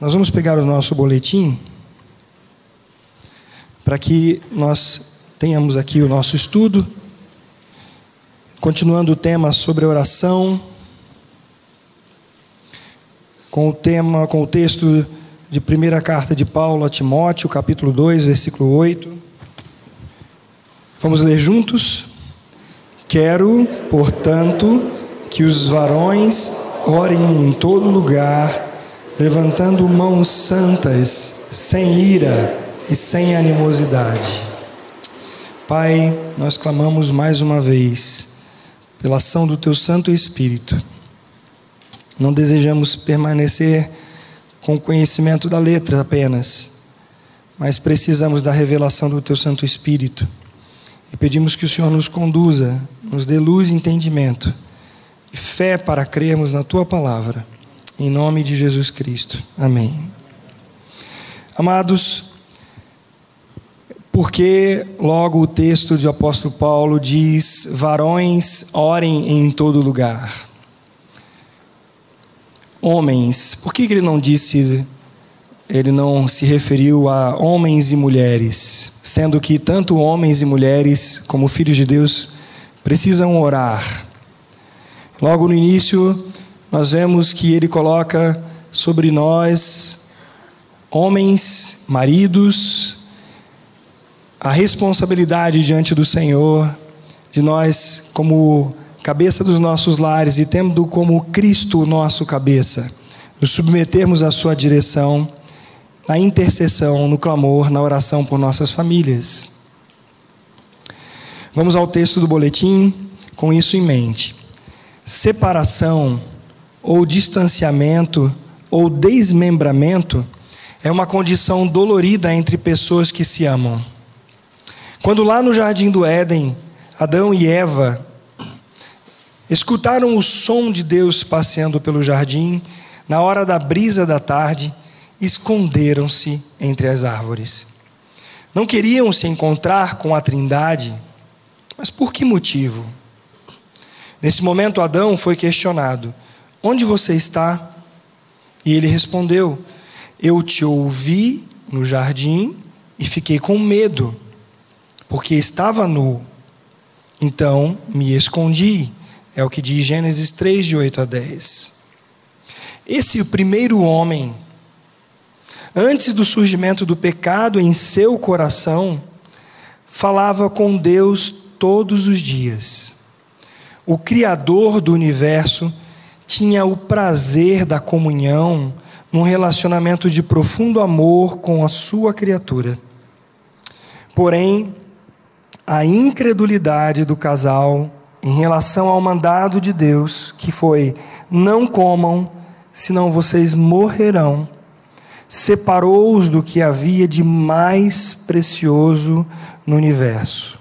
Nós vamos pegar o nosso boletim para que nós tenhamos aqui o nosso estudo, continuando o tema sobre oração, com o tema, com o texto de primeira carta de Paulo a Timóteo, capítulo 2, versículo 8. Vamos ler juntos? Quero, portanto, que os varões orem em todo lugar levantando mãos santas, sem ira e sem animosidade. Pai, nós clamamos mais uma vez pela ação do Teu Santo Espírito. Não desejamos permanecer com o conhecimento da letra apenas, mas precisamos da revelação do Teu Santo Espírito. E pedimos que o Senhor nos conduza, nos dê luz e entendimento, e fé para crermos na Tua palavra em nome de Jesus Cristo. Amém. Amados, porque logo o texto do apóstolo Paulo diz: varões, orem em todo lugar. Homens, por que ele não disse, ele não se referiu a homens e mulheres, sendo que tanto homens e mulheres, como filhos de Deus, precisam orar? Logo no início, nós vemos que ele coloca sobre nós, homens, maridos, a responsabilidade diante do Senhor, de nós, como cabeça dos nossos lares e tendo como Cristo nosso cabeça, nos submetermos à Sua direção, na intercessão, no clamor, na oração por nossas famílias. Vamos ao texto do boletim com isso em mente. Separação ou distanciamento ou desmembramento é uma condição dolorida entre pessoas que se amam. Quando lá no jardim do Éden, Adão e Eva escutaram o som de Deus passeando pelo jardim, na hora da brisa da tarde, esconderam-se entre as árvores. Não queriam se encontrar com a Trindade, mas por que motivo? Nesse momento, Adão foi questionado: Onde você está? E ele respondeu: Eu te ouvi no jardim e fiquei com medo, porque estava nu. Então me escondi. É o que diz Gênesis 3, de 8 a 10. Esse primeiro homem, antes do surgimento do pecado em seu coração, falava com Deus todos os dias. O Criador do universo tinha o prazer da comunhão num relacionamento de profundo amor com a sua criatura. Porém, a incredulidade do casal em relação ao mandado de Deus, que foi: não comam, senão vocês morrerão, separou-os do que havia de mais precioso no universo.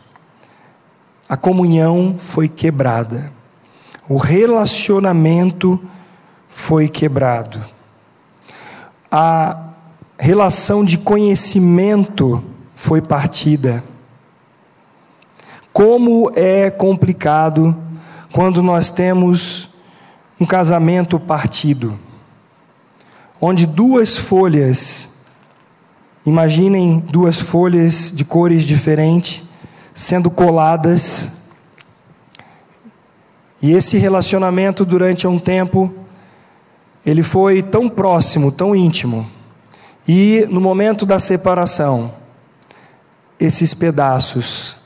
A comunhão foi quebrada o relacionamento foi quebrado. A relação de conhecimento foi partida. Como é complicado quando nós temos um casamento partido, onde duas folhas, imaginem duas folhas de cores diferentes, sendo coladas e esse relacionamento, durante um tempo, ele foi tão próximo, tão íntimo. E no momento da separação, esses pedaços,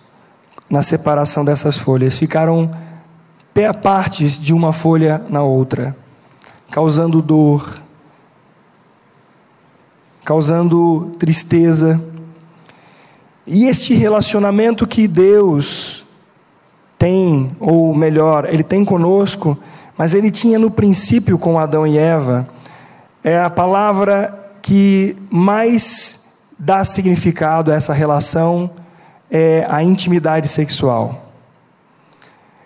na separação dessas folhas, ficaram partes de uma folha na outra, causando dor, causando tristeza. E este relacionamento que Deus tem, ou melhor, ele tem conosco, mas ele tinha no princípio com Adão e Eva, é a palavra que mais dá significado a essa relação é a intimidade sexual.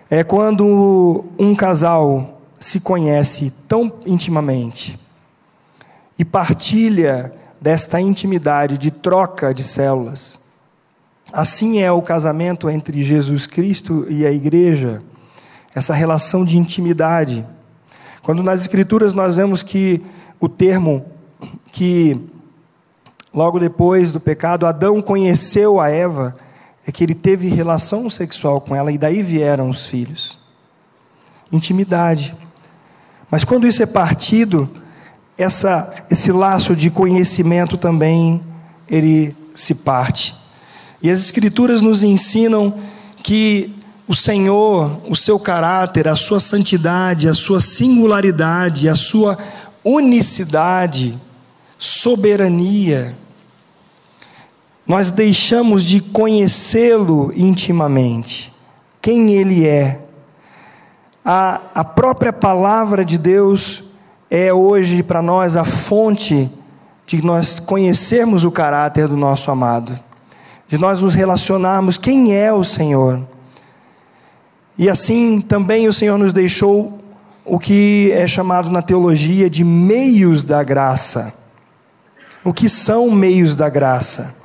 É quando um casal se conhece tão intimamente e partilha desta intimidade de troca de células Assim é o casamento entre Jesus Cristo e a igreja, essa relação de intimidade. Quando nas Escrituras nós vemos que o termo que logo depois do pecado Adão conheceu a Eva é que ele teve relação sexual com ela e daí vieram os filhos. Intimidade. Mas quando isso é partido, essa, esse laço de conhecimento também ele se parte. E as escrituras nos ensinam que o Senhor, o seu caráter, a sua santidade, a sua singularidade, a sua unicidade, soberania, nós deixamos de conhecê-lo intimamente, quem ele é. A, a própria palavra de Deus é hoje para nós a fonte de nós conhecermos o caráter do nosso amado, de nós nos relacionarmos quem é o Senhor. E assim também o Senhor nos deixou o que é chamado na teologia de meios da graça. O que são meios da graça?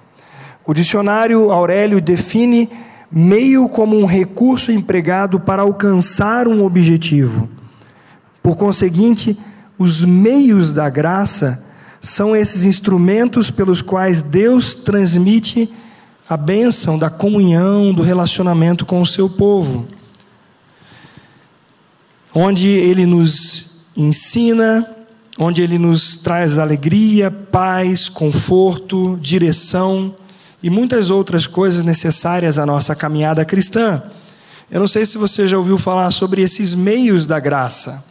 O dicionário Aurélio define meio como um recurso empregado para alcançar um objetivo. Por conseguinte, os meios da graça são esses instrumentos pelos quais Deus transmite a bênção da comunhão, do relacionamento com o seu povo. Onde ele nos ensina, onde ele nos traz alegria, paz, conforto, direção e muitas outras coisas necessárias à nossa caminhada cristã. Eu não sei se você já ouviu falar sobre esses meios da graça.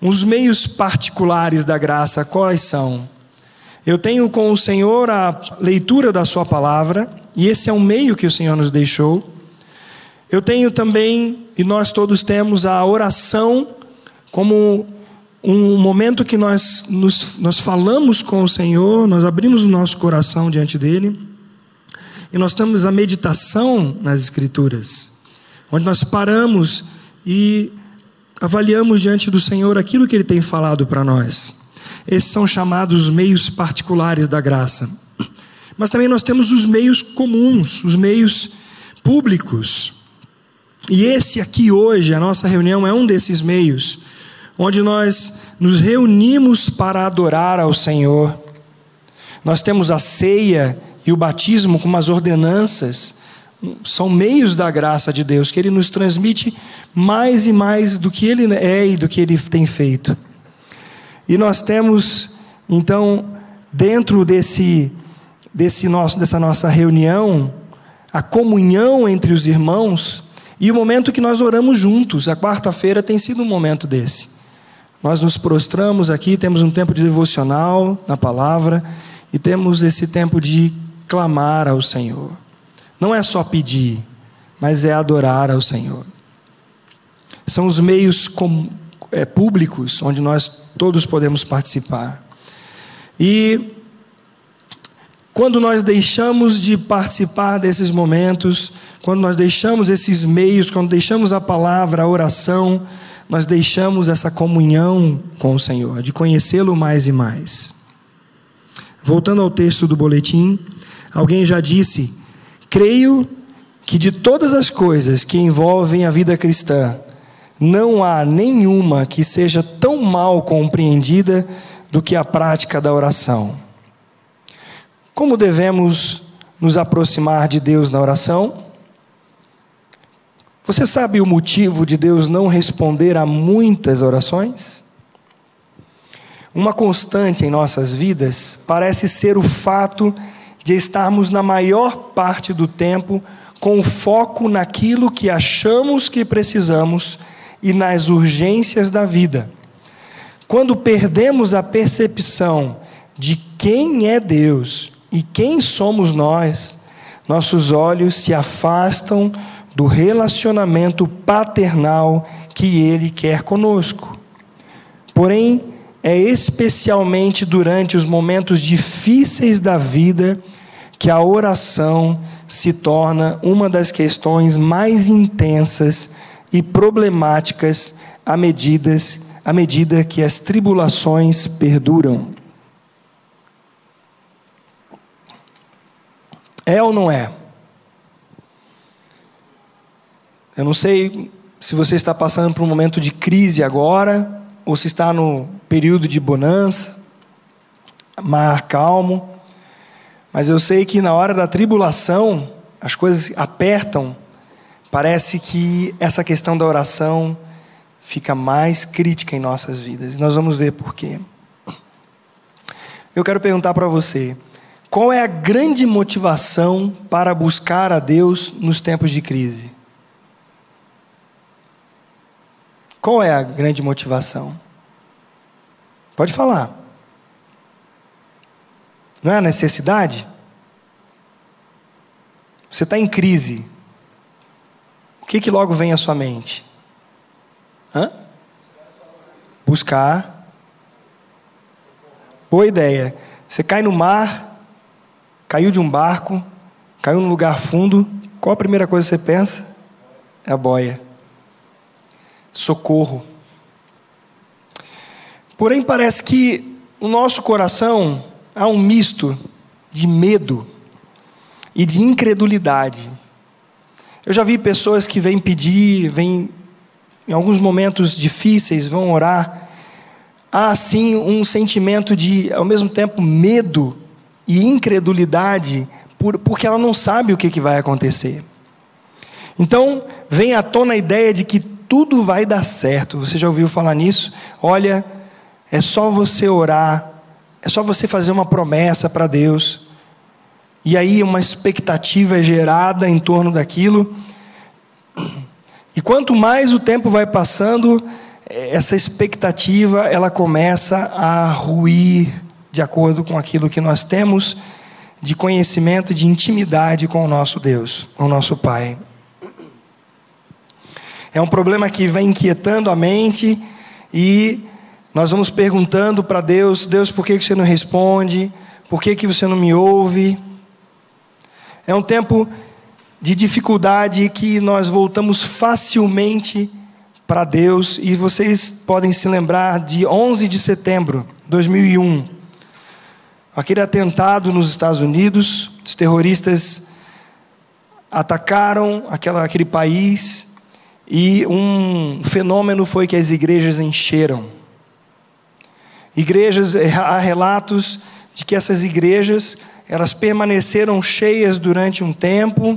Os meios particulares da graça, quais são? Eu tenho com o Senhor a leitura da Sua palavra, e esse é um meio que o Senhor nos deixou. Eu tenho também, e nós todos temos, a oração como um momento que nós, nos, nós falamos com o Senhor, nós abrimos o nosso coração diante dele. E nós temos a meditação nas Escrituras, onde nós paramos e avaliamos diante do Senhor aquilo que Ele tem falado para nós. Esses são chamados meios particulares da graça. Mas também nós temos os meios comuns, os meios públicos. E esse aqui hoje, a nossa reunião, é um desses meios, onde nós nos reunimos para adorar ao Senhor. Nós temos a ceia e o batismo como as ordenanças são meios da graça de Deus que ele nos transmite mais e mais do que ele é e do que ele tem feito. E nós temos então dentro desse desse nosso dessa nossa reunião a comunhão entre os irmãos e o momento que nós oramos juntos. A quarta-feira tem sido um momento desse. Nós nos prostramos aqui, temos um tempo de devocional na palavra e temos esse tempo de clamar ao Senhor. Não é só pedir, mas é adorar ao Senhor. São os meios com, é, públicos onde nós todos podemos participar. E quando nós deixamos de participar desses momentos, quando nós deixamos esses meios, quando deixamos a palavra, a oração, nós deixamos essa comunhão com o Senhor, de conhecê-lo mais e mais. Voltando ao texto do boletim, Alguém já disse: creio que de todas as coisas que envolvem a vida cristã, não há nenhuma que seja tão mal compreendida do que a prática da oração. Como devemos nos aproximar de Deus na oração? Você sabe o motivo de Deus não responder a muitas orações? Uma constante em nossas vidas parece ser o fato de estarmos na maior parte do tempo com foco naquilo que achamos que precisamos e nas urgências da vida. Quando perdemos a percepção de quem é Deus e quem somos nós, nossos olhos se afastam do relacionamento paternal que Ele quer conosco. Porém, é especialmente durante os momentos difíceis da vida que a oração se torna uma das questões mais intensas e problemáticas à medida, à medida que as tribulações perduram. É ou não é? Eu não sei se você está passando por um momento de crise agora, ou se está no período de bonança. mar calmo, mas eu sei que na hora da tribulação as coisas apertam, parece que essa questão da oração fica mais crítica em nossas vidas. E nós vamos ver por quê. Eu quero perguntar para você: qual é a grande motivação para buscar a Deus nos tempos de crise? Qual é a grande motivação? Pode falar. Não é a necessidade? Você está em crise. O que, que logo vem à sua mente? Hã? Buscar. Boa ideia. Você cai no mar, caiu de um barco, caiu num lugar fundo. Qual a primeira coisa que você pensa? É a boia. Socorro. Porém, parece que o nosso coração há um misto de medo e de incredulidade. Eu já vi pessoas que vêm pedir, vêm em alguns momentos difíceis, vão orar. Há sim um sentimento de, ao mesmo tempo, medo e incredulidade, por, porque ela não sabe o que, que vai acontecer. Então, vem à tona a ideia de que tudo vai dar certo. Você já ouviu falar nisso? Olha, é só você orar, é só você fazer uma promessa para Deus. E aí uma expectativa é gerada em torno daquilo. E quanto mais o tempo vai passando, essa expectativa ela começa a ruir de acordo com aquilo que nós temos de conhecimento, de intimidade com o nosso Deus, com o nosso Pai. É um problema que vem inquietando a mente e nós vamos perguntando para Deus: Deus, por que você não responde? Por que, que você não me ouve? É um tempo de dificuldade que nós voltamos facilmente para Deus e vocês podem se lembrar de 11 de setembro de 2001. Aquele atentado nos Estados Unidos, os terroristas atacaram aquela, aquele país e um fenômeno foi que as igrejas encheram. Igrejas, eh, há relatos de que essas igrejas, elas permaneceram cheias durante um tempo,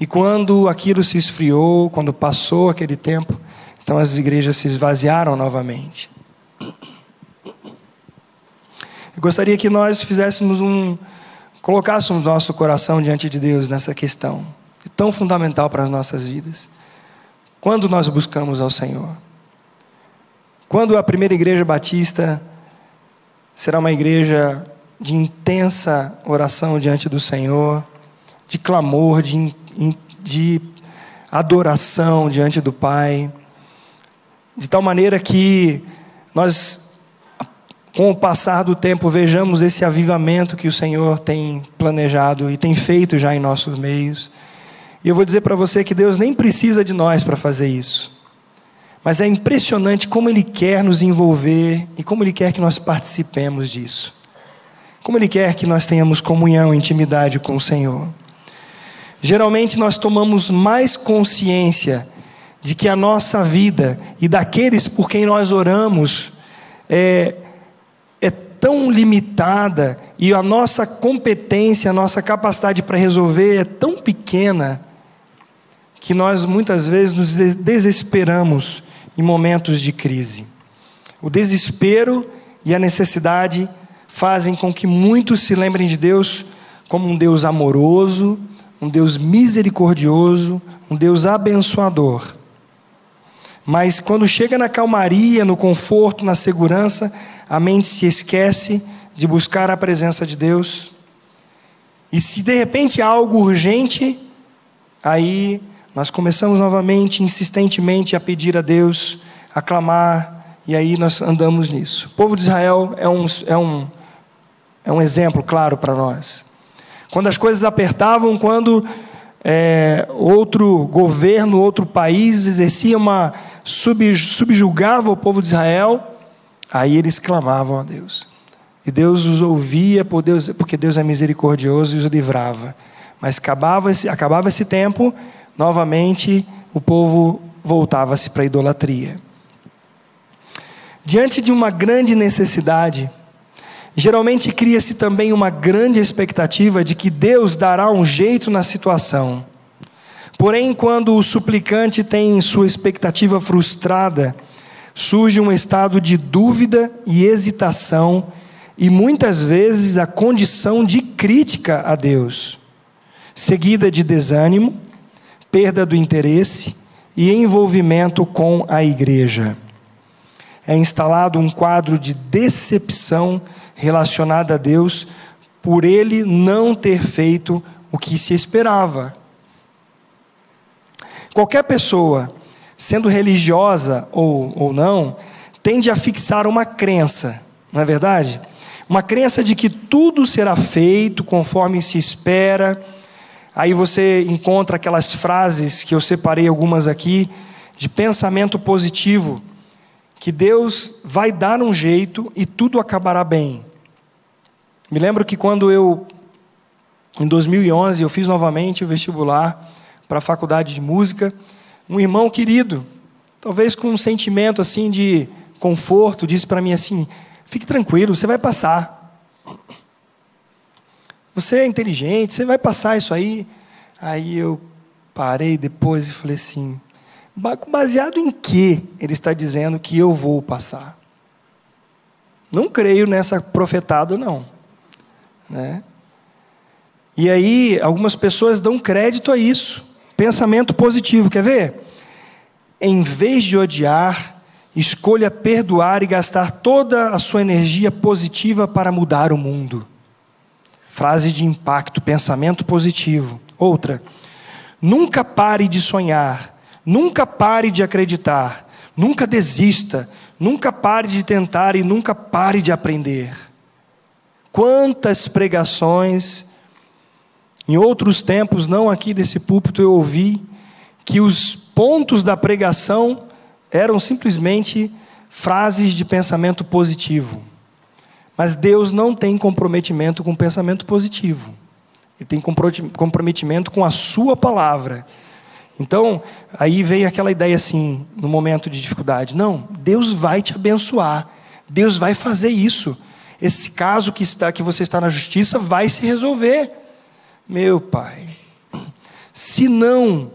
e quando aquilo se esfriou, quando passou aquele tempo, então as igrejas se esvaziaram novamente. Eu gostaria que nós fizéssemos um colocássemos nosso coração diante de Deus nessa questão, tão fundamental para as nossas vidas. Quando nós buscamos ao Senhor? Quando a primeira igreja batista será uma igreja de intensa oração diante do Senhor, de clamor, de, de adoração diante do Pai, de tal maneira que nós, com o passar do tempo, vejamos esse avivamento que o Senhor tem planejado e tem feito já em nossos meios. E eu vou dizer para você que Deus nem precisa de nós para fazer isso. Mas é impressionante como Ele quer nos envolver e como Ele quer que nós participemos disso. Como Ele quer que nós tenhamos comunhão, intimidade com o Senhor. Geralmente nós tomamos mais consciência de que a nossa vida e daqueles por quem nós oramos é, tão limitada e a nossa competência, a nossa capacidade para resolver é tão pequena que nós muitas vezes nos desesperamos em momentos de crise. O desespero e a necessidade fazem com que muitos se lembrem de Deus como um Deus amoroso, um Deus misericordioso, um Deus abençoador. Mas quando chega na calmaria, no conforto, na segurança, a mente se esquece de buscar a presença de Deus. E se de repente há algo urgente, aí nós começamos novamente, insistentemente, a pedir a Deus, a clamar, e aí nós andamos nisso. O povo de Israel é um, é um, é um exemplo claro para nós. Quando as coisas apertavam, quando é, outro governo, outro país exercia uma. Sub, subjugava o povo de Israel, aí eles clamavam a Deus. E Deus os ouvia, por Deus, porque Deus é misericordioso e os livrava. Mas acabava esse, acabava esse tempo, novamente o povo voltava-se para a idolatria. Diante de uma grande necessidade, Geralmente cria-se também uma grande expectativa de que Deus dará um jeito na situação. Porém, quando o suplicante tem sua expectativa frustrada, surge um estado de dúvida e hesitação e muitas vezes a condição de crítica a Deus, seguida de desânimo, perda do interesse e envolvimento com a igreja. É instalado um quadro de decepção relacionada a Deus por ele não ter feito o que se esperava. Qualquer pessoa, sendo religiosa ou, ou não, tende a fixar uma crença, não é verdade? Uma crença de que tudo será feito conforme se espera. Aí você encontra aquelas frases que eu separei algumas aqui, de pensamento positivo, que Deus vai dar um jeito e tudo acabará bem. Me lembro que quando eu, em 2011, eu fiz novamente o vestibular para a faculdade de música, um irmão querido, talvez com um sentimento assim de conforto, disse para mim assim: fique tranquilo, você vai passar. Você é inteligente, você vai passar isso aí. Aí eu parei depois e falei assim: baseado em que ele está dizendo que eu vou passar? Não creio nessa profetada, não. Né? E aí, algumas pessoas dão crédito a isso. Pensamento positivo, quer ver? Em vez de odiar, escolha perdoar e gastar toda a sua energia positiva para mudar o mundo. Frase de impacto, pensamento positivo. Outra, nunca pare de sonhar, nunca pare de acreditar, nunca desista, nunca pare de tentar e nunca pare de aprender. Quantas pregações, em outros tempos, não aqui desse púlpito, eu ouvi que os pontos da pregação eram simplesmente frases de pensamento positivo. Mas Deus não tem comprometimento com pensamento positivo. Ele tem comprometimento com a sua palavra. Então, aí veio aquela ideia assim, no momento de dificuldade: não, Deus vai te abençoar. Deus vai fazer isso esse caso que está que você está na justiça vai se resolver. Meu pai, se não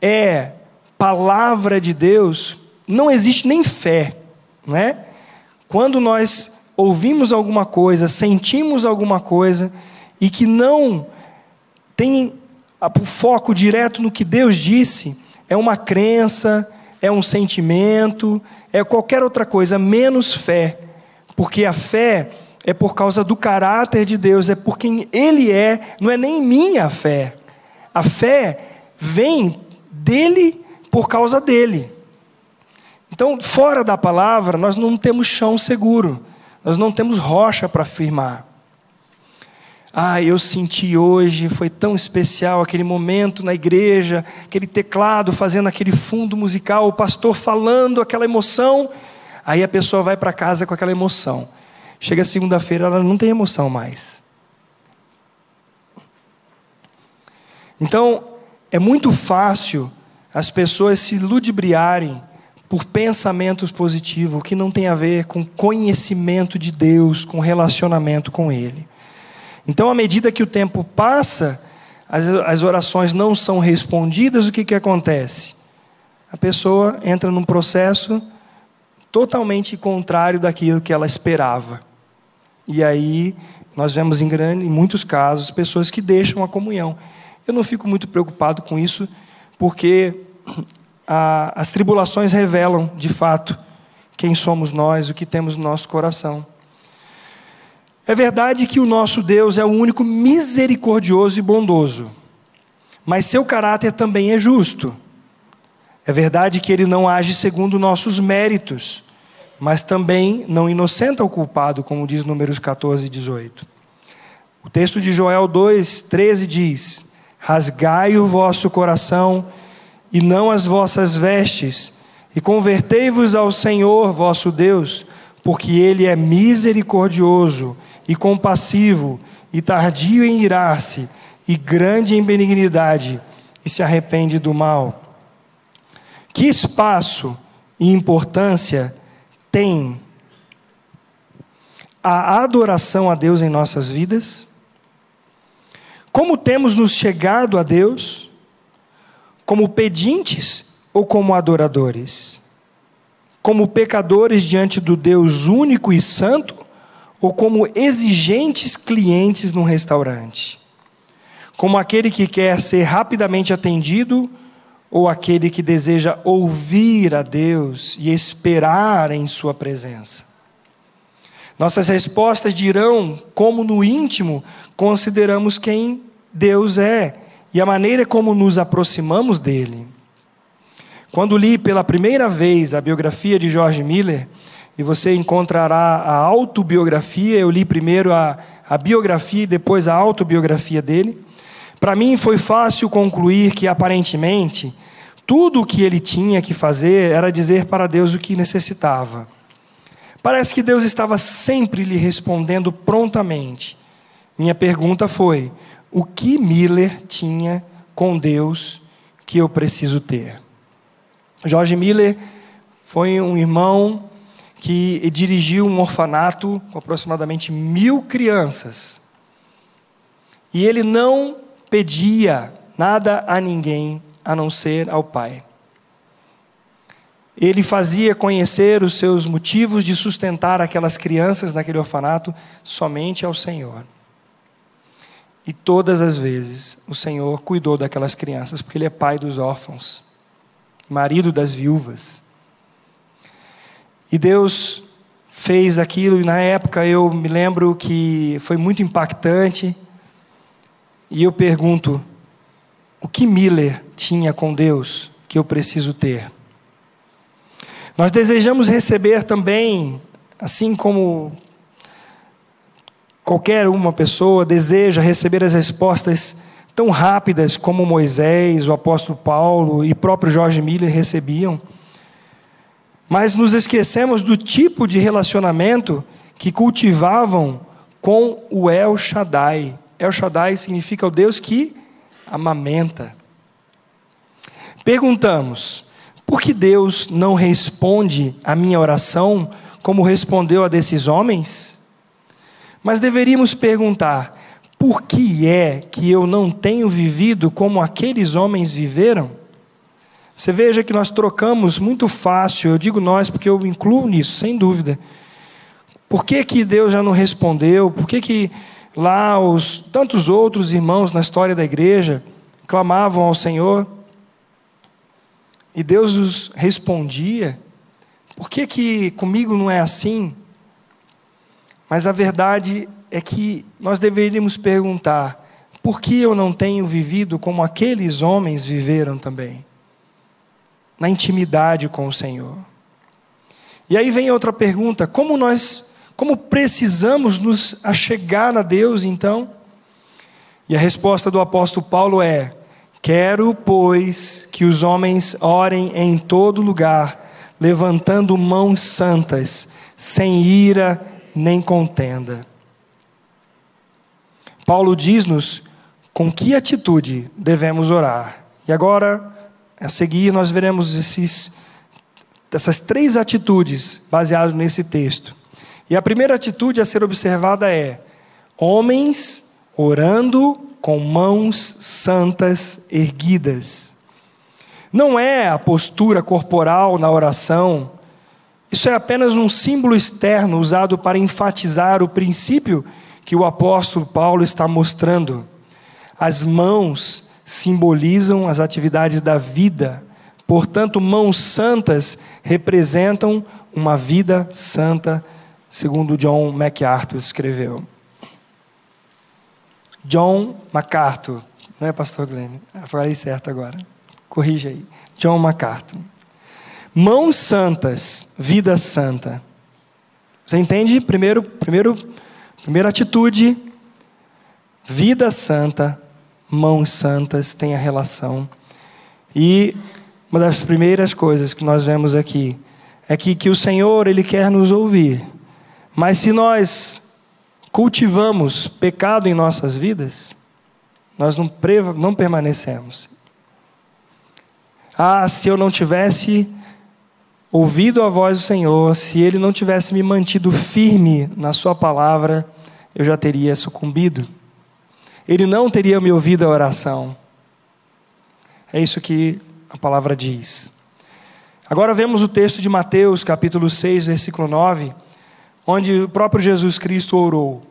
é palavra de Deus, não existe nem fé, não é? Quando nós ouvimos alguma coisa, sentimos alguma coisa e que não tem o foco direto no que Deus disse, é uma crença, é um sentimento, é qualquer outra coisa, menos fé. Porque a fé é por causa do caráter de Deus, é por quem Ele é, não é nem minha fé. A fé vem dele por causa dele. Então, fora da palavra, nós não temos chão seguro, nós não temos rocha para firmar. Ah, eu senti hoje, foi tão especial aquele momento na igreja, aquele teclado fazendo aquele fundo musical, o pastor falando aquela emoção. Aí a pessoa vai para casa com aquela emoção. Chega segunda-feira, ela não tem emoção mais. Então, é muito fácil as pessoas se ludibriarem por pensamentos positivos, que não tem a ver com conhecimento de Deus, com relacionamento com Ele. Então, à medida que o tempo passa, as, as orações não são respondidas, o que, que acontece? A pessoa entra num processo totalmente contrário daquilo que ela esperava. E aí nós vemos em, grande, em muitos casos pessoas que deixam a comunhão. Eu não fico muito preocupado com isso, porque a, as tribulações revelam, de fato, quem somos nós, o que temos no nosso coração. É verdade que o nosso Deus é o único misericordioso e bondoso, mas seu caráter também é justo. É verdade que ele não age segundo nossos méritos, mas também não inocenta o culpado, como diz Números 14 e 18. O texto de Joel 2, 13 diz: Rasgai o vosso coração e não as vossas vestes, e convertei-vos ao Senhor vosso Deus, porque Ele é misericordioso e compassivo, e tardio em irar-se, e grande em benignidade, e se arrepende do mal. Que espaço e importância tem a adoração a Deus em nossas vidas? Como temos nos chegado a Deus? Como pedintes ou como adoradores? Como pecadores diante do Deus único e santo ou como exigentes clientes num restaurante? Como aquele que quer ser rapidamente atendido ou aquele que deseja ouvir a Deus e esperar em Sua presença? Nossas respostas dirão como no íntimo consideramos quem Deus é e a maneira como nos aproximamos dele. Quando li pela primeira vez a biografia de George Miller, e você encontrará a autobiografia, eu li primeiro a, a biografia e depois a autobiografia dele. Para mim foi fácil concluir que aparentemente tudo o que ele tinha que fazer era dizer para Deus o que necessitava. Parece que Deus estava sempre lhe respondendo prontamente. Minha pergunta foi: o que Miller tinha com Deus que eu preciso ter? Jorge Miller foi um irmão que dirigiu um orfanato com aproximadamente mil crianças. E ele não pedia nada a ninguém a não ser ao Pai. Ele fazia conhecer os seus motivos de sustentar aquelas crianças naquele orfanato somente ao Senhor. E todas as vezes o Senhor cuidou daquelas crianças, porque Ele é pai dos órfãos, marido das viúvas. E Deus fez aquilo, e na época eu me lembro que foi muito impactante. E eu pergunto: o que Miller tinha com Deus que eu preciso ter? Nós desejamos receber também, assim como qualquer uma pessoa deseja receber as respostas tão rápidas como Moisés, o apóstolo Paulo e próprio Jorge Miller recebiam. Mas nos esquecemos do tipo de relacionamento que cultivavam com o El Shaddai. El Shaddai significa o Deus que amamenta. Perguntamos: por que Deus não responde a minha oração como respondeu a desses homens? Mas deveríamos perguntar: por que é que eu não tenho vivido como aqueles homens viveram? Você veja que nós trocamos muito fácil, eu digo nós porque eu incluo nisso, sem dúvida. Por que, que Deus já não respondeu? Por que, que lá os tantos outros irmãos na história da igreja clamavam ao Senhor? E Deus os respondia. Por que, que comigo não é assim? Mas a verdade é que nós deveríamos perguntar: por que eu não tenho vivido como aqueles homens viveram também? Na intimidade com o Senhor. E aí vem outra pergunta: como nós, como precisamos nos achegar a Deus então? E a resposta do apóstolo Paulo é: Quero, pois, que os homens orem em todo lugar, levantando mãos santas, sem ira nem contenda. Paulo diz-nos com que atitude devemos orar. E agora, a seguir, nós veremos esses, essas três atitudes baseadas nesse texto. E a primeira atitude a ser observada é: homens orando com mãos santas erguidas. Não é a postura corporal na oração, isso é apenas um símbolo externo usado para enfatizar o princípio que o apóstolo Paulo está mostrando. As mãos simbolizam as atividades da vida, portanto, mãos santas representam uma vida santa, segundo John MacArthur escreveu. John MacArthur, não é, pastor Glenn? Eu falei certo agora. Corrija aí. John MacArthur. Mãos santas, vida santa. Você entende? Primeiro, primeiro, primeira atitude, vida santa, mãos santas tem a relação. E uma das primeiras coisas que nós vemos aqui é que, que o Senhor ele quer nos ouvir. Mas se nós cultivamos pecado em nossas vidas, nós não, não permanecemos. Ah, se eu não tivesse ouvido a voz do Senhor, se ele não tivesse me mantido firme na sua palavra, eu já teria sucumbido. Ele não teria me ouvido a oração. É isso que a palavra diz. Agora vemos o texto de Mateus, capítulo 6, versículo 9, onde o próprio Jesus Cristo orou: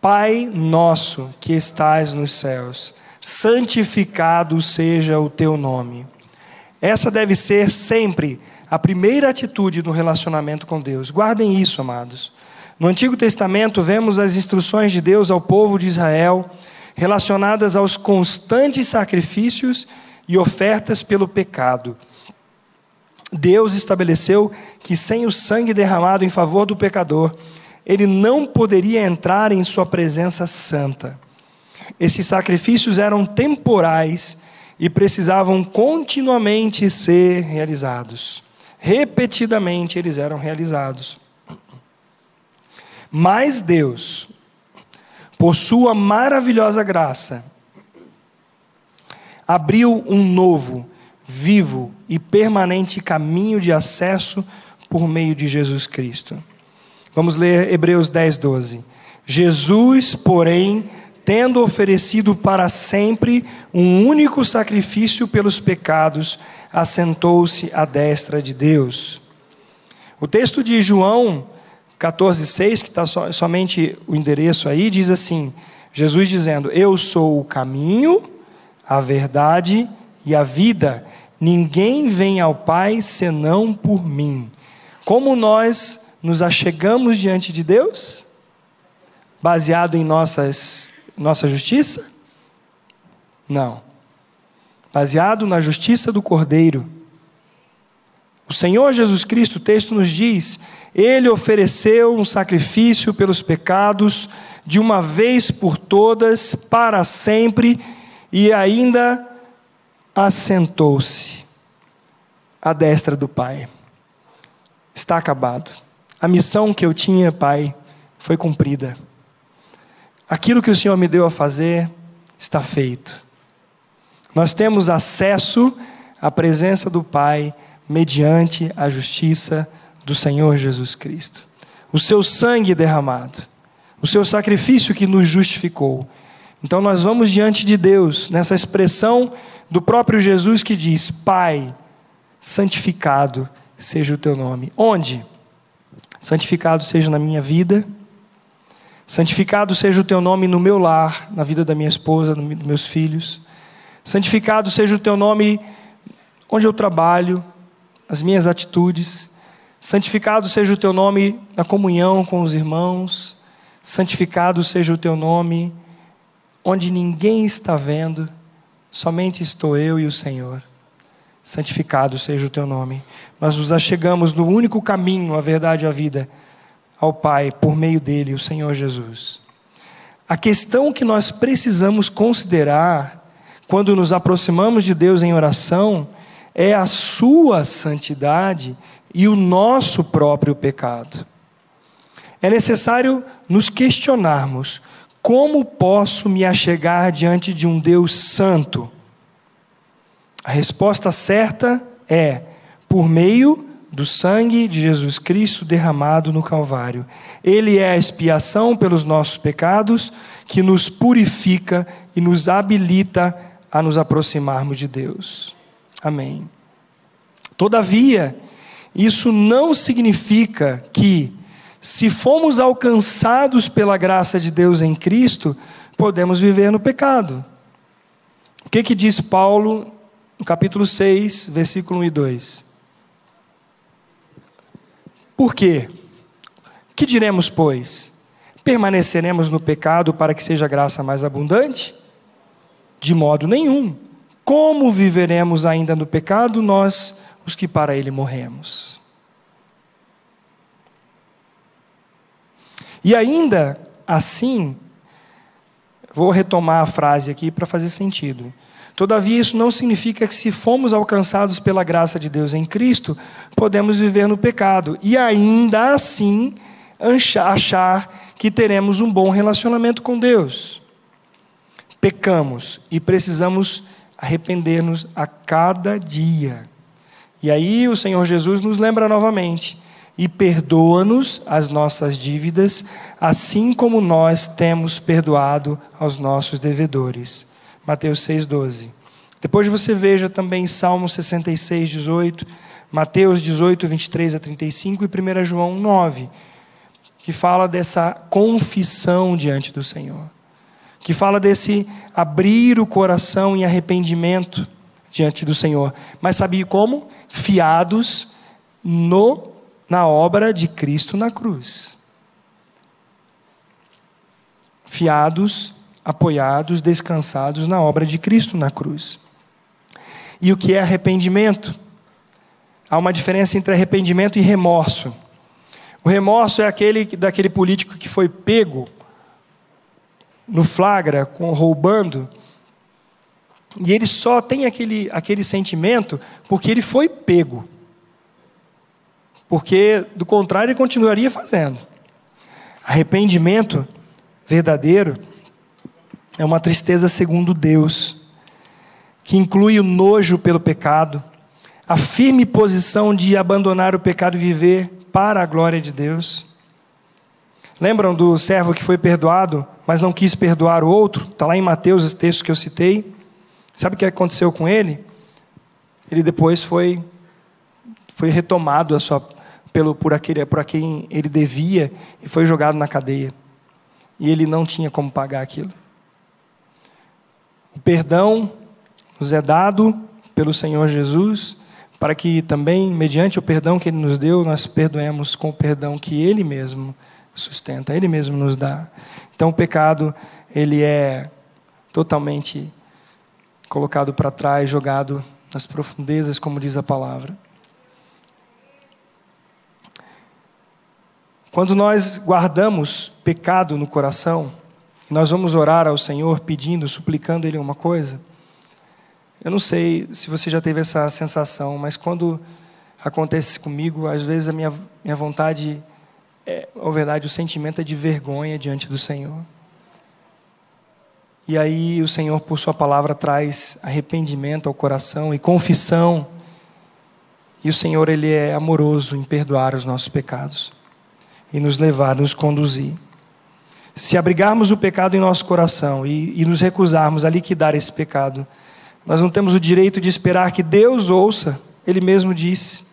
Pai nosso que estás nos céus, santificado seja o teu nome. Essa deve ser sempre a primeira atitude no relacionamento com Deus. Guardem isso, amados. No Antigo Testamento, vemos as instruções de Deus ao povo de Israel relacionadas aos constantes sacrifícios e ofertas pelo pecado. Deus estabeleceu que sem o sangue derramado em favor do pecador, ele não poderia entrar em sua presença santa. Esses sacrifícios eram temporais e precisavam continuamente ser realizados. Repetidamente eles eram realizados. Mas Deus, por sua maravilhosa graça, abriu um novo, vivo e permanente caminho de acesso por meio de Jesus Cristo. Vamos ler Hebreus 10, 12. Jesus, porém, tendo oferecido para sempre um único sacrifício pelos pecados, assentou-se à destra de Deus. O texto de João 14,6, que está so, somente o endereço aí, diz assim: Jesus dizendo: Eu sou o caminho, a verdade e a vida. Ninguém vem ao Pai senão por mim. Como nós nos achegamos diante de Deus? Baseado em nossas nossa justiça? Não. Baseado na justiça do Cordeiro. O Senhor Jesus Cristo, o texto nos diz, ele ofereceu um sacrifício pelos pecados de uma vez por todas, para sempre, e ainda assentou-se à destra do Pai. Está acabado. A missão que eu tinha, Pai, foi cumprida. Aquilo que o Senhor me deu a fazer está feito. Nós temos acesso à presença do Pai mediante a justiça do Senhor Jesus Cristo. O seu sangue derramado, o seu sacrifício que nos justificou. Então nós vamos diante de Deus, nessa expressão do próprio Jesus que diz: Pai, santificado seja o teu nome. Onde? Santificado seja na minha vida Santificado seja o teu nome no meu lar, na vida da minha esposa, dos meus filhos. Santificado seja o teu nome onde eu trabalho, as minhas atitudes. Santificado seja o teu nome na comunhão com os irmãos. Santificado seja o teu nome onde ninguém está vendo, somente estou eu e o Senhor. Santificado seja o teu nome. Nós nos achegamos no único caminho, a verdade e a vida ao Pai por meio dele, o Senhor Jesus. A questão que nós precisamos considerar quando nos aproximamos de Deus em oração é a sua santidade e o nosso próprio pecado. É necessário nos questionarmos: como posso me achegar diante de um Deus santo? A resposta certa é por meio do sangue de Jesus Cristo derramado no Calvário. Ele é a expiação pelos nossos pecados que nos purifica e nos habilita a nos aproximarmos de Deus. Amém. Todavia, isso não significa que, se fomos alcançados pela graça de Deus em Cristo, podemos viver no pecado. O que, que diz Paulo no capítulo 6, versículo 1 e 2? Por quê? Que diremos, pois? Permaneceremos no pecado para que seja graça mais abundante? De modo nenhum. Como viveremos ainda no pecado nós, os que para ele morremos? E ainda assim, vou retomar a frase aqui para fazer sentido. Todavia, isso não significa que, se fomos alcançados pela graça de Deus em Cristo, podemos viver no pecado e ainda assim achar que teremos um bom relacionamento com Deus. Pecamos e precisamos arrepender-nos a cada dia. E aí o Senhor Jesus nos lembra novamente: e perdoa-nos as nossas dívidas, assim como nós temos perdoado aos nossos devedores. Mateus 6,12. Depois você veja também Salmo 66, 18, Mateus 18, 23 a 35 e 1 João 9, que fala dessa confissão diante do Senhor, que fala desse abrir o coração em arrependimento diante do Senhor. Mas sabia como? Fiados no na obra de Cristo na cruz. Fiados, apoiados, descansados na obra de Cristo na cruz. E o que é arrependimento? Há uma diferença entre arrependimento e remorso. O remorso é aquele daquele político que foi pego no flagra, roubando, e ele só tem aquele, aquele sentimento porque ele foi pego. Porque, do contrário, ele continuaria fazendo. Arrependimento verdadeiro é uma tristeza segundo Deus, que inclui o nojo pelo pecado, a firme posição de abandonar o pecado e viver para a glória de Deus. Lembram do servo que foi perdoado, mas não quis perdoar o outro? Está lá em Mateus, esse texto que eu citei. Sabe o que aconteceu com ele? Ele depois foi, foi retomado a sua, pelo, por, aquele, por quem ele devia e foi jogado na cadeia. E ele não tinha como pagar aquilo. O perdão nos é dado pelo Senhor Jesus, para que também, mediante o perdão que Ele nos deu, nós perdoemos com o perdão que Ele mesmo sustenta, Ele mesmo nos dá. Então, o pecado, ele é totalmente colocado para trás, jogado nas profundezas, como diz a palavra. Quando nós guardamos pecado no coração, e nós vamos orar ao Senhor pedindo, suplicando Ele uma coisa, eu não sei se você já teve essa sensação, mas quando acontece comigo, às vezes a minha, minha vontade, é, ou verdade, o sentimento é de vergonha diante do Senhor. E aí o Senhor, por Sua palavra, traz arrependimento ao coração e confissão. E o Senhor, Ele é amoroso em perdoar os nossos pecados e nos levar, nos conduzir. Se abrigarmos o pecado em nosso coração e, e nos recusarmos a liquidar esse pecado, nós não temos o direito de esperar que Deus ouça, Ele mesmo disse: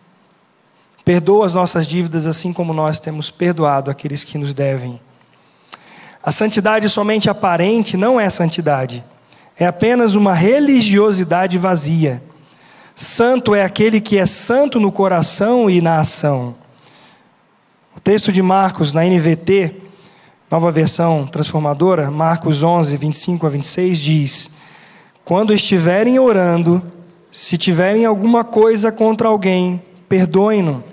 perdoa as nossas dívidas assim como nós temos perdoado aqueles que nos devem. A santidade somente aparente não é santidade, é apenas uma religiosidade vazia. Santo é aquele que é santo no coração e na ação. Texto de Marcos, na NVT, nova versão transformadora, Marcos 11, 25 a 26, diz: Quando estiverem orando, se tiverem alguma coisa contra alguém, perdoem-no,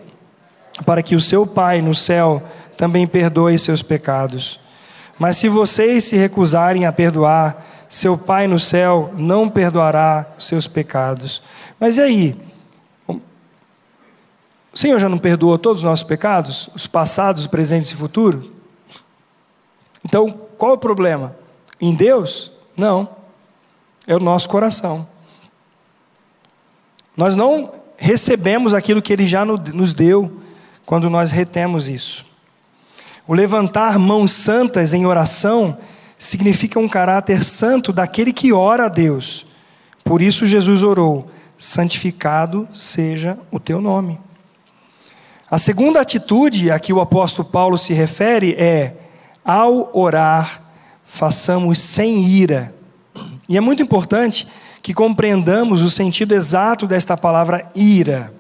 para que o seu Pai no céu também perdoe seus pecados. Mas se vocês se recusarem a perdoar, seu Pai no céu não perdoará seus pecados. Mas e aí? O Senhor já não perdoou todos os nossos pecados? Os passados, os presentes e futuros? Então, qual é o problema? Em Deus? Não. É o nosso coração. Nós não recebemos aquilo que Ele já nos deu quando nós retemos isso. O levantar mãos santas em oração significa um caráter santo daquele que ora a Deus. Por isso Jesus orou: santificado seja o teu nome. A segunda atitude a que o apóstolo Paulo se refere é: ao orar, façamos sem ira. E é muito importante que compreendamos o sentido exato desta palavra ira.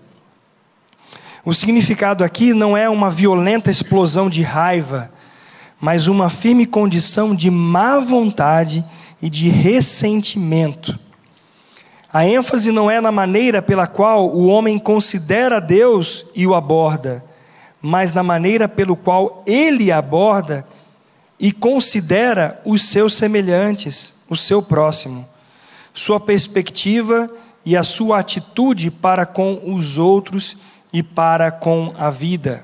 O significado aqui não é uma violenta explosão de raiva, mas uma firme condição de má vontade e de ressentimento. A ênfase não é na maneira pela qual o homem considera Deus e o aborda, mas na maneira pelo qual ele aborda e considera os seus semelhantes, o seu próximo, sua perspectiva e a sua atitude para com os outros e para com a vida.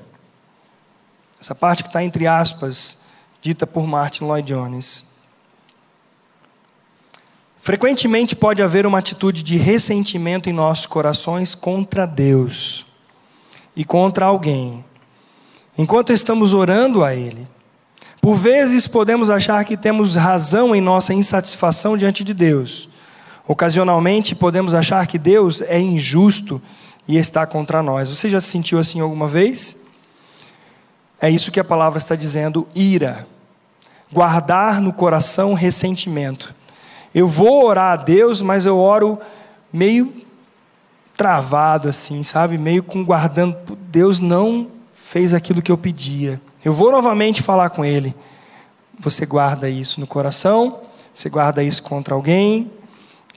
Essa parte que está entre aspas, dita por Martin Lloyd Jones. Frequentemente pode haver uma atitude de ressentimento em nossos corações contra Deus e contra alguém, enquanto estamos orando a Ele. Por vezes podemos achar que temos razão em nossa insatisfação diante de Deus. Ocasionalmente podemos achar que Deus é injusto e está contra nós. Você já se sentiu assim alguma vez? É isso que a palavra está dizendo, ira. Guardar no coração ressentimento. Eu vou orar a Deus, mas eu oro meio travado assim, sabe? Meio com guardando, Deus não fez aquilo que eu pedia. Eu vou novamente falar com ele. Você guarda isso no coração, você guarda isso contra alguém.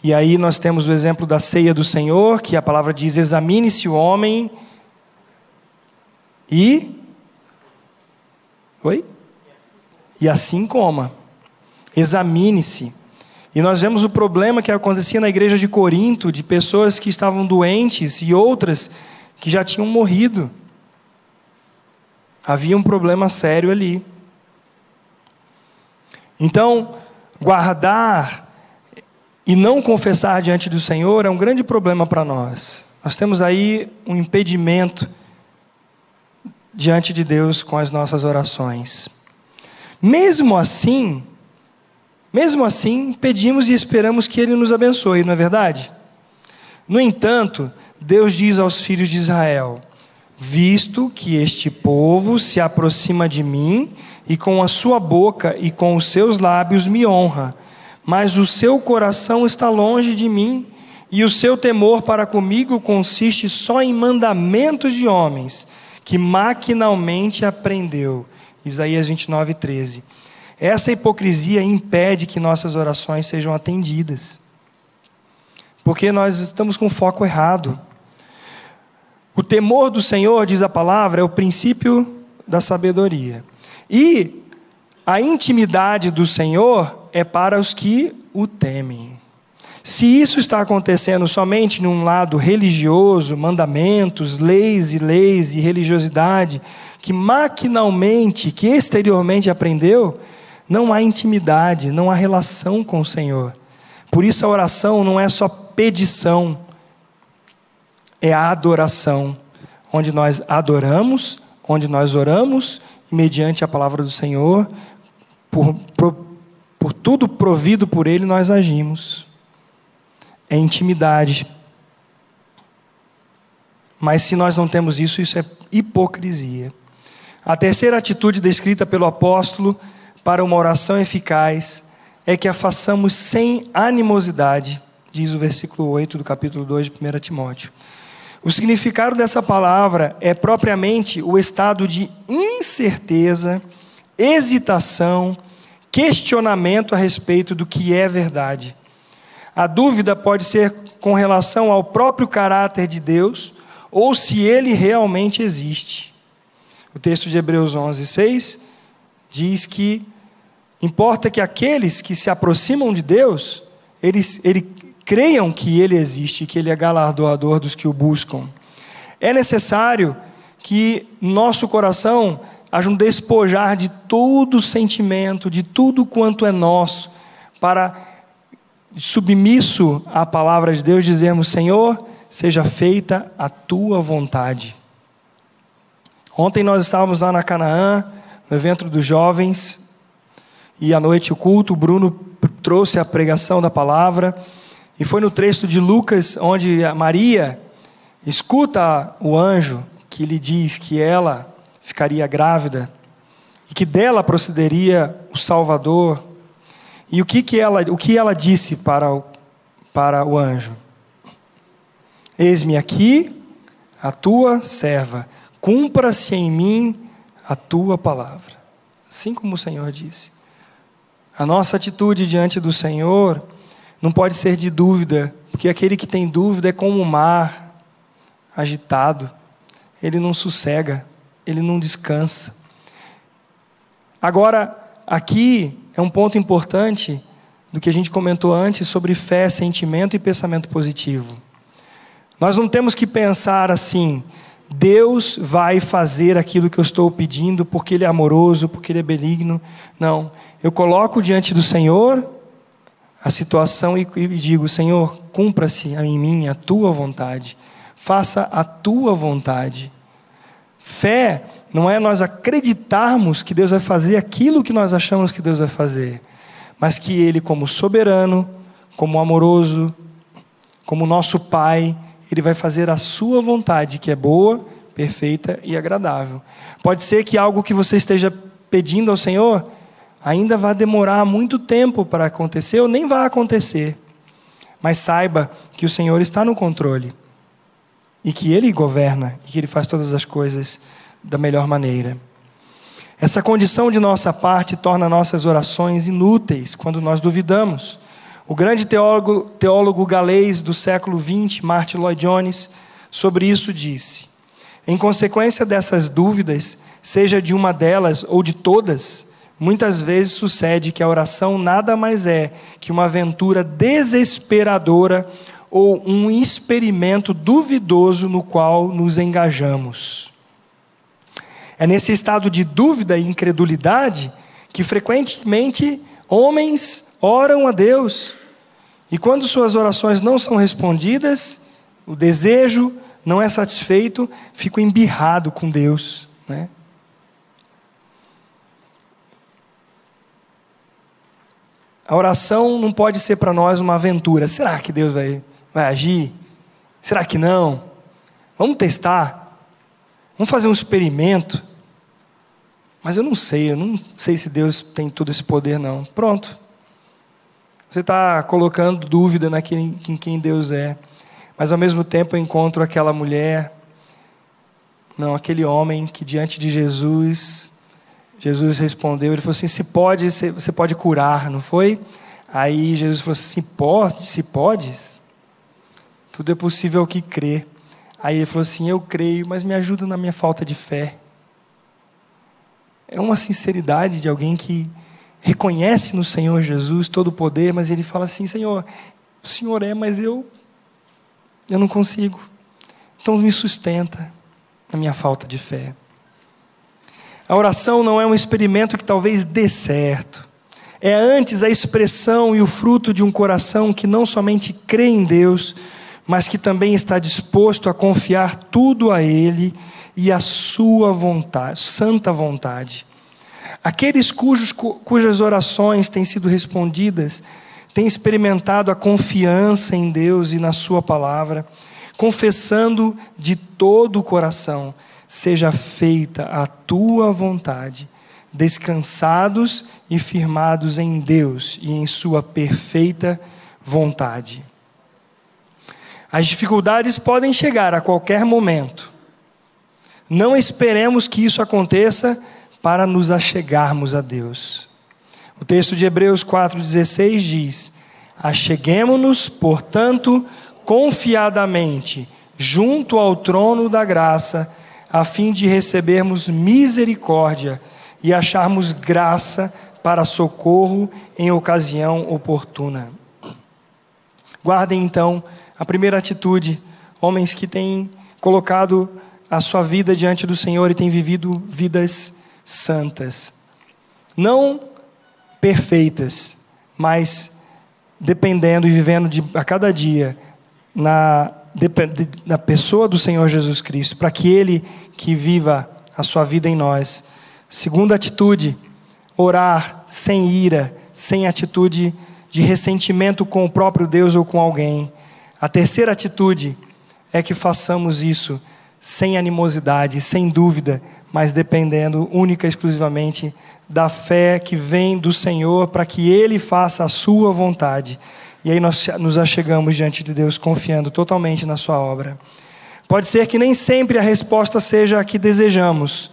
E aí nós temos o exemplo da ceia do Senhor, que a palavra diz: examine-se o homem e. Oi? E assim coma. Examine-se. E nós vemos o problema que acontecia na igreja de Corinto, de pessoas que estavam doentes e outras que já tinham morrido. Havia um problema sério ali. Então, guardar e não confessar diante do Senhor é um grande problema para nós. Nós temos aí um impedimento diante de Deus com as nossas orações. Mesmo assim, mesmo assim, pedimos e esperamos que Ele nos abençoe, não é verdade? No entanto, Deus diz aos filhos de Israel: visto que este povo se aproxima de mim e com a sua boca e com os seus lábios me honra, mas o seu coração está longe de mim e o seu temor para comigo consiste só em mandamentos de homens que maquinalmente aprendeu. Isaías 29, 13. Essa hipocrisia impede que nossas orações sejam atendidas, porque nós estamos com foco errado. O temor do Senhor, diz a palavra, é o princípio da sabedoria. E a intimidade do Senhor é para os que o temem. Se isso está acontecendo somente num lado religioso, mandamentos, leis e leis e religiosidade, que maquinalmente, que exteriormente aprendeu, não há intimidade, não há relação com o Senhor. Por isso a oração não é só pedição, é a adoração, onde nós adoramos, onde nós oramos, mediante a palavra do Senhor, por, por, por tudo provido por Ele, nós agimos. É intimidade. Mas se nós não temos isso, isso é hipocrisia. A terceira atitude descrita pelo apóstolo para uma oração eficaz é que a façamos sem animosidade, diz o versículo 8 do capítulo 2 de 1 Timóteo. O significado dessa palavra é propriamente o estado de incerteza, hesitação, questionamento a respeito do que é verdade. A dúvida pode ser com relação ao próprio caráter de Deus ou se ele realmente existe. O texto de Hebreus 11, 6 diz que importa que aqueles que se aproximam de Deus, eles, ele, creiam que Ele existe, que Ele é galardoador dos que o buscam. É necessário que nosso coração haja um despojar de todo sentimento, de tudo quanto é nosso, para, submisso à palavra de Deus, dizermos: Senhor, seja feita a tua vontade. Ontem nós estávamos lá na Canaã, no evento dos jovens, e à noite o culto, o Bruno trouxe a pregação da palavra. E foi no trecho de Lucas onde Maria escuta o anjo que lhe diz que ela ficaria grávida e que dela procederia o Salvador. E o que, que, ela, o que ela disse para o, para o anjo? Eis-me aqui, a tua serva, cumpra-se em mim a tua palavra. Assim como o Senhor disse. A nossa atitude diante do Senhor não pode ser de dúvida, porque aquele que tem dúvida é como o mar agitado, ele não sossega, ele não descansa. Agora, aqui é um ponto importante do que a gente comentou antes sobre fé, sentimento e pensamento positivo. Nós não temos que pensar assim, Deus vai fazer aquilo que eu estou pedindo porque Ele é amoroso, porque Ele é benigno. Não. Eu coloco diante do Senhor a situação e, digo: Senhor, cumpra-se em mim a tua vontade, faça a tua vontade. Fé não é nós acreditarmos que Deus vai fazer aquilo que nós achamos que Deus vai fazer, mas que Ele, como soberano, como amoroso, como nosso Pai, Ele vai fazer a sua vontade, que é boa, perfeita e agradável. Pode ser que algo que você esteja pedindo ao Senhor ainda vai demorar muito tempo para acontecer ou nem vai acontecer. Mas saiba que o Senhor está no controle e que Ele governa e que Ele faz todas as coisas da melhor maneira. Essa condição de nossa parte torna nossas orações inúteis quando nós duvidamos. O grande teólogo, teólogo galês do século XX, Martin Lloyd Jones, sobre isso disse: Em consequência dessas dúvidas, seja de uma delas ou de todas, Muitas vezes sucede que a oração nada mais é que uma aventura desesperadora ou um experimento duvidoso no qual nos engajamos. É nesse estado de dúvida e incredulidade que frequentemente homens oram a Deus. E quando suas orações não são respondidas, o desejo não é satisfeito, fica embirrado com Deus. Né? A oração não pode ser para nós uma aventura. Será que Deus vai, vai agir? Será que não? Vamos testar. Vamos fazer um experimento. Mas eu não sei, eu não sei se Deus tem todo esse poder, não. Pronto. Você está colocando dúvida naquele, em quem Deus é. Mas ao mesmo tempo eu encontro aquela mulher, não, aquele homem que diante de Jesus Jesus respondeu, ele falou assim: se pode, você pode curar, não foi? Aí Jesus falou assim: se pode, se podes, tudo é possível ao que crê. Aí ele falou assim: eu creio, mas me ajuda na minha falta de fé. É uma sinceridade de alguém que reconhece no Senhor Jesus todo o poder, mas ele fala assim: Senhor, o Senhor é, mas eu, eu não consigo. Então me sustenta na minha falta de fé. A oração não é um experimento que talvez dê certo. É antes a expressão e o fruto de um coração que não somente crê em Deus, mas que também está disposto a confiar tudo a Ele e a sua vontade, santa vontade. Aqueles cujos, cujas orações têm sido respondidas têm experimentado a confiança em Deus e na Sua palavra, confessando de todo o coração seja feita a tua vontade, descansados e firmados em Deus e em Sua perfeita vontade. As dificuldades podem chegar a qualquer momento. Não esperemos que isso aconteça para nos achegarmos a Deus. O texto de Hebreus 4,16 diz: Acheguemo-nos, portanto, confiadamente, junto ao trono da graça a fim de recebermos misericórdia e acharmos graça para socorro em ocasião oportuna. Guardem então a primeira atitude, homens que têm colocado a sua vida diante do Senhor e têm vivido vidas santas. Não perfeitas, mas dependendo e vivendo de, a cada dia na da pessoa do Senhor Jesus Cristo, para que Ele que viva a sua vida em nós. Segunda atitude, orar sem ira, sem atitude de ressentimento com o próprio Deus ou com alguém. A terceira atitude é que façamos isso sem animosidade, sem dúvida, mas dependendo única e exclusivamente da fé que vem do Senhor para que Ele faça a sua vontade. E aí nós nos achegamos diante de Deus confiando totalmente na Sua obra. Pode ser que nem sempre a resposta seja a que desejamos,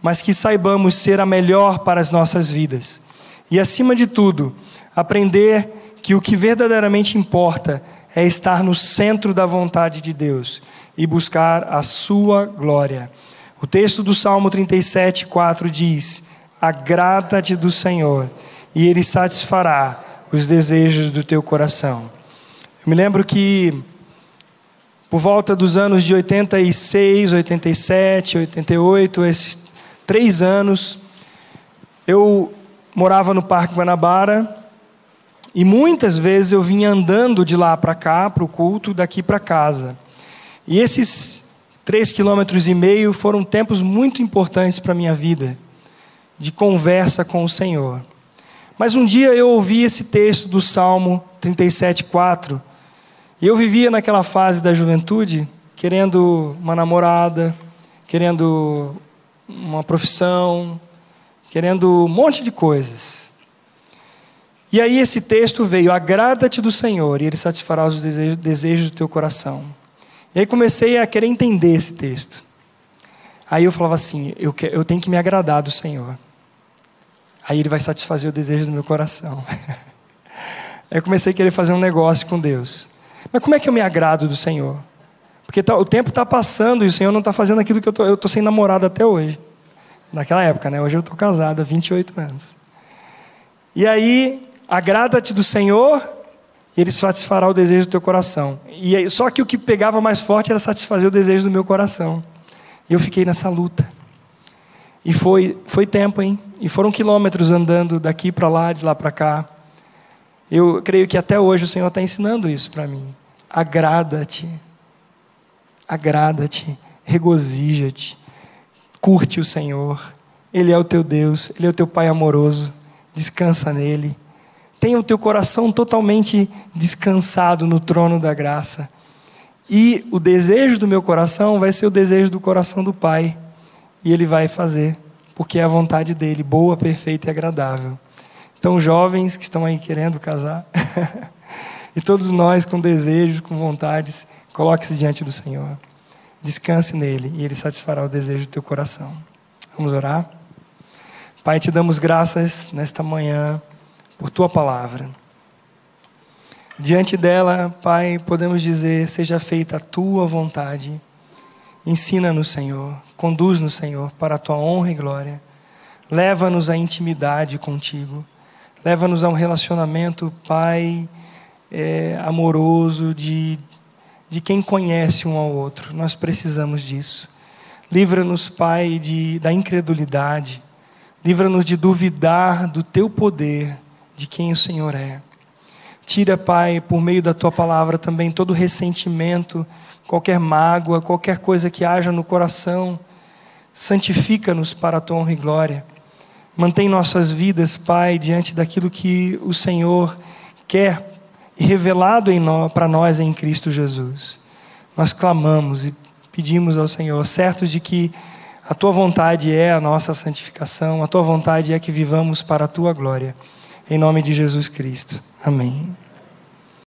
mas que saibamos ser a melhor para as nossas vidas. E acima de tudo, aprender que o que verdadeiramente importa é estar no centro da vontade de Deus e buscar a Sua glória. O texto do Salmo 37, 4 diz: Agrada-te do Senhor, e Ele satisfará os desejos do teu coração. Eu me lembro que, por volta dos anos de 86, 87, 88, esses três anos, eu morava no Parque Guanabara E muitas vezes eu vinha andando de lá para cá, para o culto, daqui para casa. E esses três quilômetros e meio foram tempos muito importantes para a minha vida, de conversa com o Senhor. Mas um dia eu ouvi esse texto do Salmo 37,4, e eu vivia naquela fase da juventude, querendo uma namorada, querendo uma profissão, querendo um monte de coisas. E aí esse texto veio: agrada-te do Senhor, e Ele satisfará os desejos do teu coração. E aí comecei a querer entender esse texto. Aí eu falava assim: eu, eu tenho que me agradar do Senhor. Aí Ele vai satisfazer o desejo do meu coração. aí eu comecei a querer fazer um negócio com Deus. Mas como é que eu me agrado do Senhor? Porque tá, o tempo está passando e o Senhor não está fazendo aquilo que eu tô, estou tô sem namorado até hoje. Naquela época, né? Hoje eu estou casado há 28 anos. E aí, agrada-te do Senhor e Ele satisfará o desejo do teu coração. E aí, só que o que pegava mais forte era satisfazer o desejo do meu coração. E eu fiquei nessa luta. E foi, foi tempo, hein? E foram quilômetros andando daqui para lá, de lá para cá. Eu creio que até hoje o Senhor está ensinando isso para mim. Agrada-te agrada-te, regozija-te, curte o Senhor. Ele é o teu Deus, Ele é o teu Pai amoroso, descansa nele. Tenha o teu coração totalmente descansado no trono da graça. E o desejo do meu coração vai ser o desejo do coração do Pai. E Ele vai fazer, porque é a vontade dele, boa, perfeita e agradável. Então, jovens que estão aí querendo casar, e todos nós com desejos, com vontades, Coloque-se diante do Senhor. Descanse nele e ele satisfará o desejo do teu coração. Vamos orar? Pai, te damos graças nesta manhã por tua palavra. Diante dela, Pai, podemos dizer: seja feita a tua vontade. Ensina-nos, Senhor. Conduz-nos, Senhor, para a tua honra e glória. Leva-nos à intimidade contigo. Leva-nos a um relacionamento, Pai, é, amoroso, de de quem conhece um ao outro. Nós precisamos disso. Livra-nos, Pai, de, da incredulidade. Livra-nos de duvidar do teu poder, de quem o Senhor é. Tira, Pai, por meio da tua palavra também todo ressentimento, qualquer mágoa, qualquer coisa que haja no coração. Santifica-nos para a tua honra e glória. Mantém nossas vidas, Pai, diante daquilo que o Senhor quer e revelado para nós em Cristo Jesus. Nós clamamos e pedimos ao Senhor, certos de que a tua vontade é a nossa santificação, a tua vontade é que vivamos para a tua glória. Em nome de Jesus Cristo. Amém.